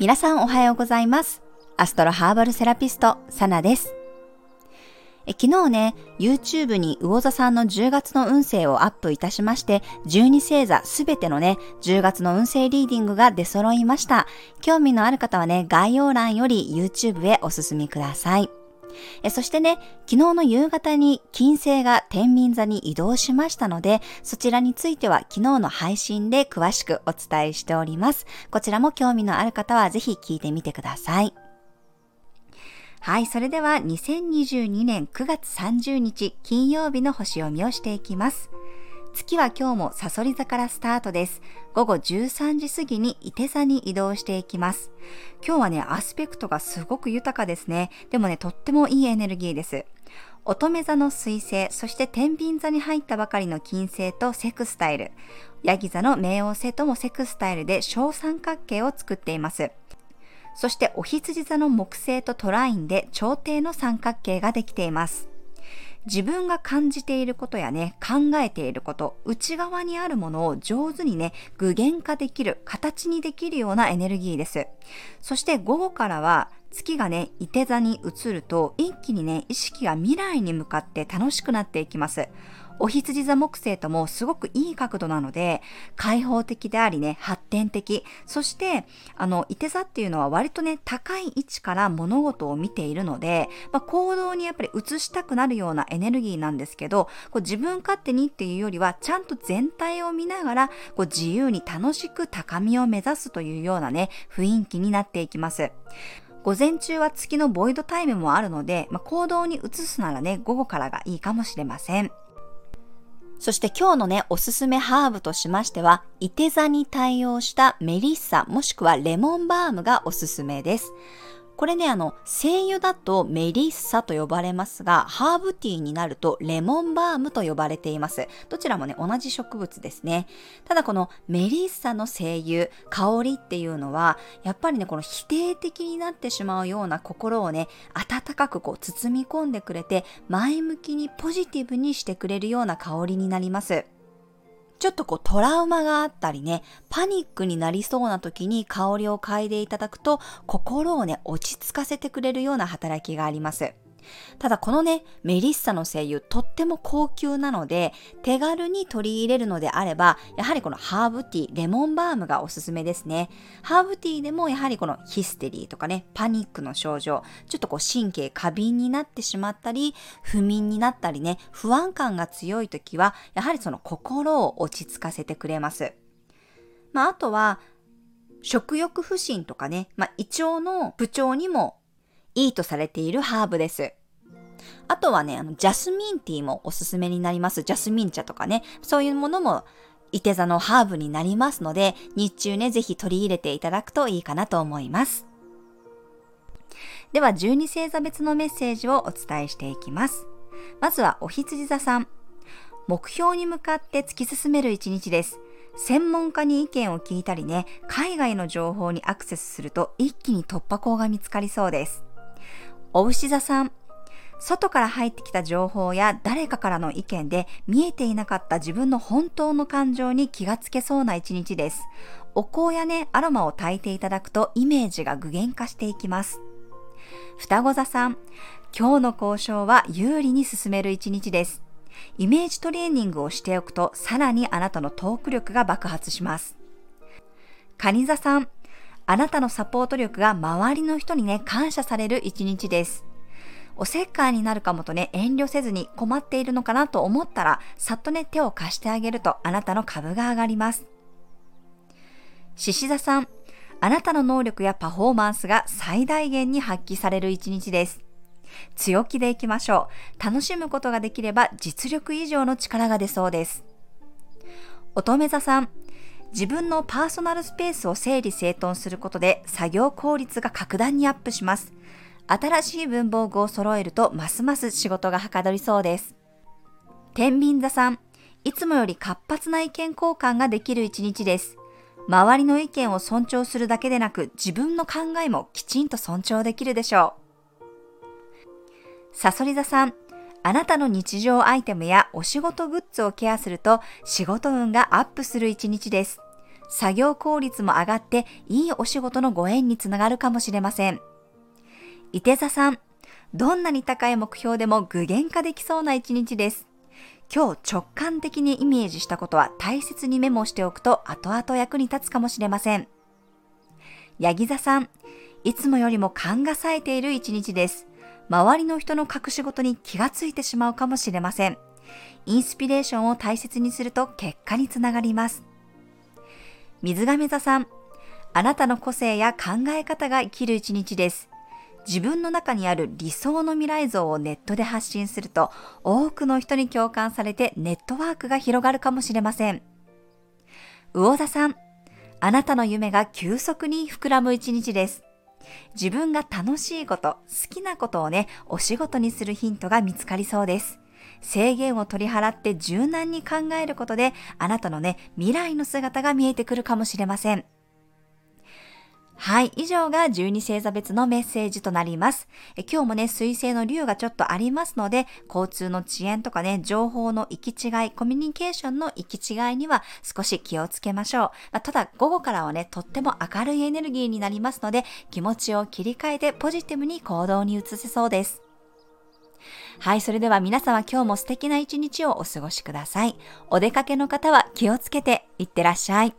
皆さんおはようございます。アストロハーバルセラピスト、サナです。え昨日ね、YouTube に魚座さんの10月の運勢をアップいたしまして、12星座すべてのね、10月の運勢リーディングが出揃いました。興味のある方はね、概要欄より YouTube へお進みください。えそしてね、昨日の夕方に金星が天秤座に移動しましたので、そちらについては昨日の配信で詳しくお伝えしております。こちらも興味のある方はぜひ聞いてみてください。はい、それでは2022年9月30日金曜日の星読みをしていきます。月は今日もサソリ座からスタートです。午後13時過ぎに伊手座に移動していきます。今日はね、アスペクトがすごく豊かですね。でもね、とってもいいエネルギーです。乙女座の水星、そして天秤座に入ったばかりの金星とセクスタイル、ヤギ座の冥王星ともセクスタイルで小三角形を作っています。そしてお羊座の木星とトラインで朝廷の三角形ができています。自分が感じていることやね、考えていること、内側にあるものを上手にね、具現化できる、形にできるようなエネルギーです。そして午後からは、月がね、いて座に移ると、一気にね、意識が未来に向かって楽しくなっていきます。お羊座木星ともすごくいい角度なので、開放的でありね、発展的。そして、あの、いて座っていうのは割とね、高い位置から物事を見ているので、まあ、行動にやっぱり移したくなるようなエネルギーなんですけど、こう自分勝手にっていうよりは、ちゃんと全体を見ながら、こう自由に楽しく高みを目指すというようなね、雰囲気になっていきます。午前中は月のボイドタイムもあるので、まあ、行動に移すならね、午後からがいいかもしれません。そして今日のね、おすすめハーブとしましては、いて座に対応したメリッサもしくはレモンバームがおすすめです。これね、あの、精油だとメリッサと呼ばれますが、ハーブティーになるとレモンバームと呼ばれています。どちらもね、同じ植物ですね。ただこのメリッサの精油、香りっていうのは、やっぱりね、この否定的になってしまうような心をね、温かくこう包み込んでくれて、前向きにポジティブにしてくれるような香りになります。ちょっとこうトラウマがあったりね、パニックになりそうな時に香りを嗅いでいただくと、心をね、落ち着かせてくれるような働きがあります。ただこのね、メリッサの精油とっても高級なので、手軽に取り入れるのであれば、やはりこのハーブティー、レモンバームがおすすめですね。ハーブティーでもやはりこのヒステリーとかね、パニックの症状、ちょっとこう神経過敏になってしまったり、不眠になったりね、不安感が強い時は、やはりその心を落ち着かせてくれます。まあ、あとは、食欲不振とかね、まあ、胃腸の不調にもいいとされているハーブです。あとはね、あの、ジャスミンティーもおすすめになります。ジャスミン茶とかね、そういうものも、いて座のハーブになりますので、日中ね、ぜひ取り入れていただくといいかなと思います。では、12星座別のメッセージをお伝えしていきます。まずは、お羊座さん。目標に向かって突き進める一日です。専門家に意見を聞いたりね、海外の情報にアクセスすると一気に突破口が見つかりそうです。お牛座さん。外から入ってきた情報や誰かからの意見で見えていなかった自分の本当の感情に気がつけそうな一日です。お香やね、アロマを炊いていただくとイメージが具現化していきます。双子座さん、今日の交渉は有利に進める一日です。イメージトレーニングをしておくとさらにあなたのトーク力が爆発します。蟹座さん、あなたのサポート力が周りの人にね、感謝される一日です。おせっかいになるかもとね、遠慮せずに困っているのかなと思ったら、さっとね、手を貸してあげるとあなたの株が上がります。獅子座さん、あなたの能力やパフォーマンスが最大限に発揮される一日です。強気でいきましょう。楽しむことができれば実力以上の力が出そうです。乙女座さん、自分のパーソナルスペースを整理整頓することで作業効率が格段にアップします。新しい文房具を揃えるとますます仕事がはかどりそうです。天秤座さん、いつもより活発な意見交換ができる一日です。周りの意見を尊重するだけでなく自分の考えもきちんと尊重できるでしょう。サソリ座さん、あなたの日常アイテムやお仕事グッズをケアすると仕事運がアップする一日です。作業効率も上がっていいお仕事のご縁につながるかもしれません。伊手座さん、どんなに高い目標でも具現化できそうな一日です。今日直感的にイメージしたことは大切にメモしておくと後々役に立つかもしれません。ヤギ座さん、いつもよりも勘が冴えている一日です。周りの人の隠し事に気がついてしまうかもしれません。インスピレーションを大切にすると結果につながります。水亀座さん、あなたの個性や考え方が生きる一日です。自分の中にある理想の未来像をネットで発信すると多くの人に共感されてネットワークが広がるかもしれません。魚座さん、あなたの夢が急速に膨らむ一日です。自分が楽しいこと、好きなことをね、お仕事にするヒントが見つかりそうです。制限を取り払って柔軟に考えることで、あなたのね、未来の姿が見えてくるかもしれません。はい。以上が12星座別のメッセージとなります。え今日もね、水星の竜がちょっとありますので、交通の遅延とかね、情報の行き違い、コミュニケーションの行き違いには少し気をつけましょう。まあ、ただ、午後からはね、とっても明るいエネルギーになりますので、気持ちを切り替えてポジティブに行動に移せそうです。はい、それでは皆様今日も素敵な一日をお過ごしください。お出かけの方は気をつけていってらっしゃい。